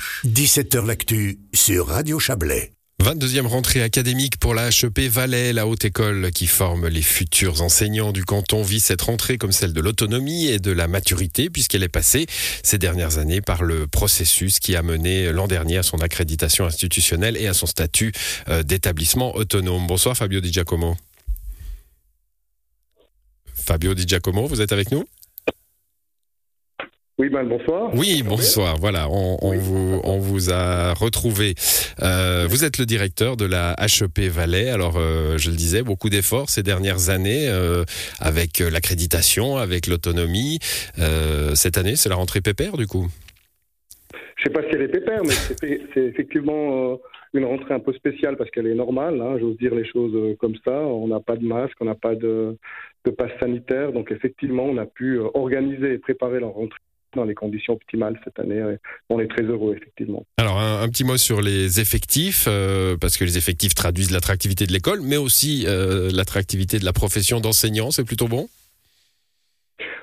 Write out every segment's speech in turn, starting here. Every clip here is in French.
ch 17h L'actu sur Radio Chablais. 22e rentrée académique pour la HEP Valais, la haute école qui forme les futurs enseignants du canton, vit cette rentrée comme celle de l'autonomie et de la maturité, puisqu'elle est passée ces dernières années par le processus qui a mené l'an dernier à son accréditation institutionnelle et à son statut euh, d'établissement autonome. Bonsoir Fabio Di Giacomo. Fabio Di Giacomo, vous êtes avec nous? Oui, ben, bonsoir. Oui, bonsoir. Voilà, on, vous, on vous a retrouvé. Euh, vous êtes le directeur de la HEP Valais. Alors, euh, je le disais, beaucoup d'efforts ces dernières années euh, avec l'accréditation, avec l'autonomie. cette année, c'est la rentrée pépère, du coup. Je sais pas si elle est pépère, mais c'est effectivement une rentrée un peu spéciale parce qu'elle est normale. Hein, J'ose dire les choses comme ça. On n'a pas de masque, on n'a pas de, de passe sanitaire, donc effectivement, on a pu organiser et préparer la rentrée dans les conditions optimales cette année. On est très heureux, effectivement. Alors, un, petit mot sur les effectifs, euh, parce que les effectifs traduisent l'attractivité de l'école, mais aussi euh, l'attractivité de la profession d'enseignant. C'est plutôt bon?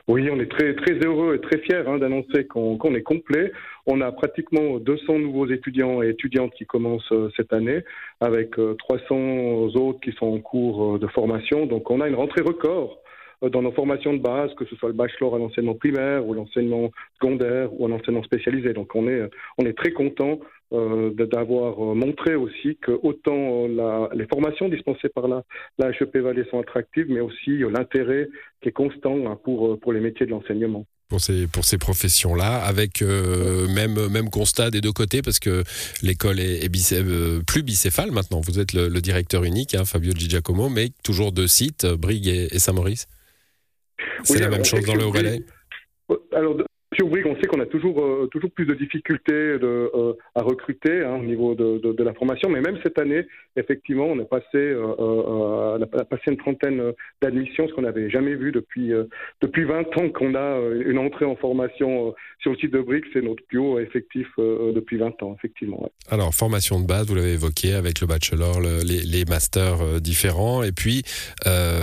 Oui, on est très, très heureux et très fiers hein, d'annoncer qu'on est complet. On a pratiquement 200 nouveaux étudiants et étudiantes qui commencent euh, cette année, avec 300 autres qui sont en cours de formation. Donc on a une rentrée record dans nos formations de base, que ce soit le bachelor à l'enseignement primaire ou l'enseignement secondaire ou un enseignement spécialisé. Donc on est, on est très content euh, d'avoir euh, montré aussi que autant les formations dispensées par la, la HEP Valais sont attractives, mais aussi l'intérêt qui est constant hein, pour, pour les métiers de l'enseignement pour ces pour ces professions-là, avec même même constat des deux côtés, parce que l'école est, plus bicéphale maintenant. Vous êtes le, directeur unique, hein, Fabio Giacomo, mais toujours deux sites, Brigue et Saint-Maurice. C'est la même chose dans le Haut-Valais Alors, sur Bouygues, on sait qu'on a toujours, euh, toujours plus de difficultés euh, à recruter hein, au niveau de, de, la formation, mais même cette année, effectivement, on est passé, euh, euh on a passé une trentaine d'admissions, ce qu'on n'avait jamais vu depuis, depuis 20 ans qu'on a une entrée en formation sur le site de Briques, c'est notre plus haut effectif depuis 20 ans, effectivement. Alors, formation de base, vous l'avez évoqué avec le bachelor, les, les, masters différents, et puis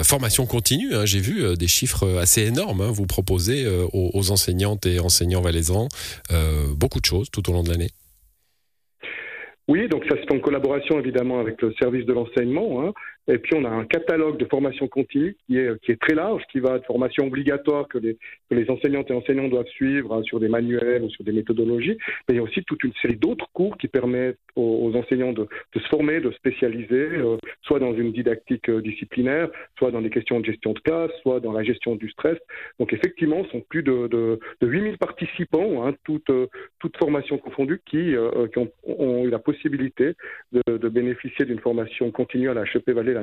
formation continue, hein, j'ai vu des chiffres assez énormes, hein, vous proposez aux, aux enseignantes et enseignants valaisans, euh, beaucoup de choses tout au long de l'année. Oui, donc ça c'est en collaboration évidemment avec le service de l'enseignement. Hein. Et puis on a un catalogue de formation continue qui est, qui est très large, qui va de formation obligatoire que les, que les enseignantes et enseignants doivent suivre hein, sur des manuels ou sur des méthodologies. Mais il y a aussi toute une série d'autres cours qui permettent aux, enseignants de, de, se former, de spécialiser, euh, soit dans une didactique euh, disciplinaire, soit dans des questions de gestion de classe, soit dans la gestion du stress. Donc effectivement, ce sont plus de, de, de 8000 participants, hein, toutes, euh, formations confondues, qui, qui ont, ont, eu la possibilité de, de bénéficier d'une formation continue à la HEP Vallée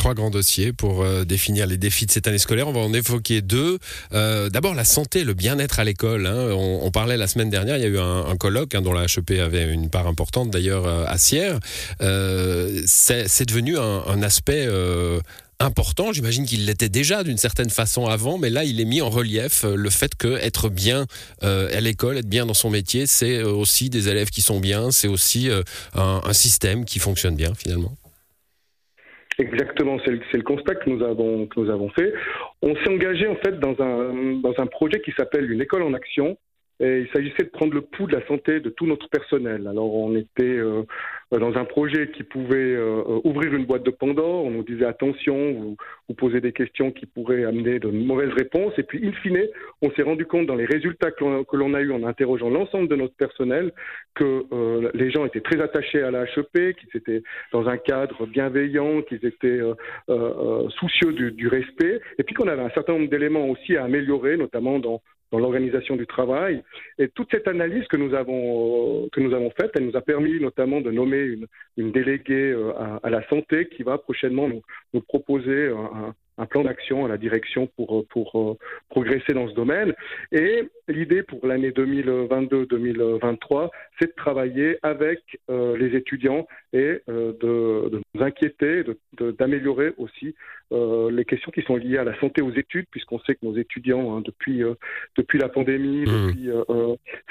Trois grands dossiers pour euh, définir les défis de cette année scolaire. On va en évoquer deux. Euh, d'abord, la santé, le bien-être à l'école. Hein. On, parlait la semaine dernière, il y a eu un, colloque hein, dont la HEP avait une part importante d'ailleurs euh, à Sierre. c'est devenu un, aspect important. J'imagine qu'il l'était déjà d'une certaine façon avant, mais là, il est mis en relief le fait que être bien à l'école, être bien dans son métier, c'est aussi des élèves qui sont bien, c'est aussi un système qui fonctionne bien finalement. Exactement, c'est le, constat que nous avons, fait. On s'est engagé en fait dans un projet qui s'appelle une école en action, et il s'agissait de prendre le pouls de la santé de tout notre personnel. Alors on était euh, dans un projet qui pouvait euh, ouvrir une boîte de Pandore. On nous disait attention, vous, vous posez des questions qui pourraient amener de mauvaises réponses. Et puis in fine, on s'est rendu compte dans les résultats que l'on a eu en interrogeant l'ensemble de notre personnel que euh, les gens étaient très attachés à la HEP, qu'ils étaient dans un cadre bienveillant, qu'ils étaient soucieux du, du respect, et puis qu'on avait un certain nombre d'éléments aussi à améliorer, notamment dans dans l'organisation du travail. Et toute cette analyse que nous avons que nous avons faite, elle nous a permis notamment de nommer une, une déléguée euh, à, à, la santé qui va prochainement nous, nous proposer un, un plan d'action à la direction pour, pour euh, progresser dans ce domaine. Et l'idée pour l'année 2022-2023, c'est de travailler avec euh, les étudiants et de, de, inquiéter, d'améliorer aussi les questions qui sont liées à la santé aux études, puisqu'on sait que nos étudiants, hein, depuis, depuis la pandémie, mmh. depuis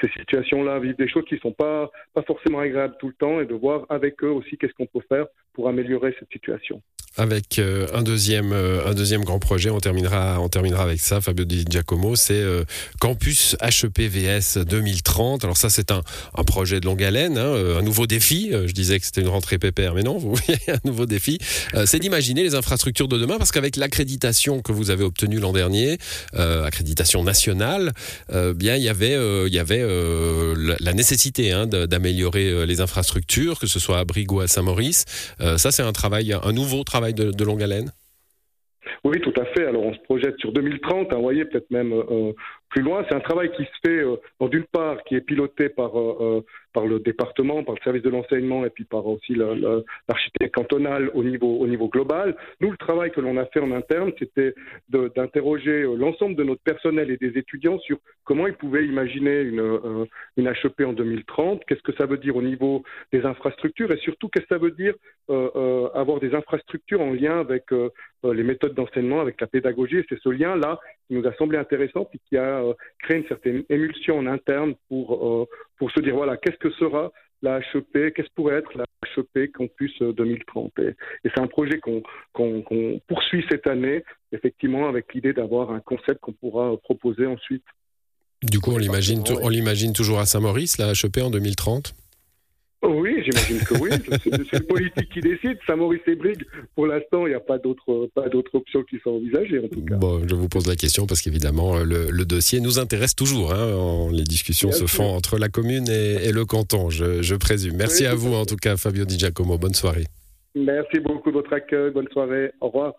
ces situations-là, vivent des choses qui ne sont pas, pas forcément agréables tout le temps, et de voir avec eux aussi qu'est-ce qu'on peut faire pour améliorer cette situation. Avec un deuxième, un deuxième grand projet, on terminera, on terminera avec ça, Fabio Di Giacomo, c'est Campus HEP VS 2030. Alors ça, c'est un, un, projet de longue haleine, hein, un nouveau défi. Je disais que c'était une rentrée pépère, mais non, vous voyez, un nouveau défi. c'est d'imaginer les infrastructures de demain, parce qu'avec l'accréditation que vous avez obtenue l'an dernier, accréditation nationale, bien il y avait, il y avait la nécessité hein, d'améliorer les infrastructures, que ce soit à Brigo, à Saint-Maurice. ça, c'est un travail, un nouveau travail de, longue haleine oui, tout à fait. Alors on se projette sur 2030, hein, voyez, peut-être même euh, plus loin. C'est un travail qui se fait, euh, d'une part, qui est piloté par, euh, euh, par le département, par le service de l'enseignement et puis par aussi l'architecte cantonal au niveau, au niveau global. Nous, le travail que l'on a fait en interne, c'était d'interroger l'ensemble de notre personnel et des étudiants sur comment ils pouvaient imaginer une, une HEP en 2030, qu'est-ce que ça veut dire au niveau des infrastructures et surtout qu'est-ce que ça veut dire avoir des infrastructures en lien avec les méthodes d'enseignement, avec la pédagogie. Et c'est ce lien-là qui nous a semblé intéressant puis qui a euh, créer une certaine émulsion en interne pour, euh, pour se dire voilà, qu'est-ce que sera la HEP, qu'est-ce pourrait être la HEP Campus 2030. Et, et c'est un projet qu'on poursuit cette année, effectivement, avec l'idée d'avoir un concept qu'on pourra proposer ensuite. Du coup, on l'imagine, on l'imagine toujours à Saint-Maurice, la HEP en 2030 oui, j'imagine que oui. C'est le politique qui décide. Saint-Maurice et Brigue, pour l'instant, il n'y a pas d'autres pas d'autres options qui sont envisagées en tout cas. Bon, je vous pose la question parce qu'évidemment le, dossier nous intéresse toujours. Hein, les discussions se font entre la commune et, le canton, je, présume. Merci à vous en tout cas, Fabio Di Giacomo. Bonne soirée. Merci beaucoup de votre accueil. Bonne soirée. Au revoir.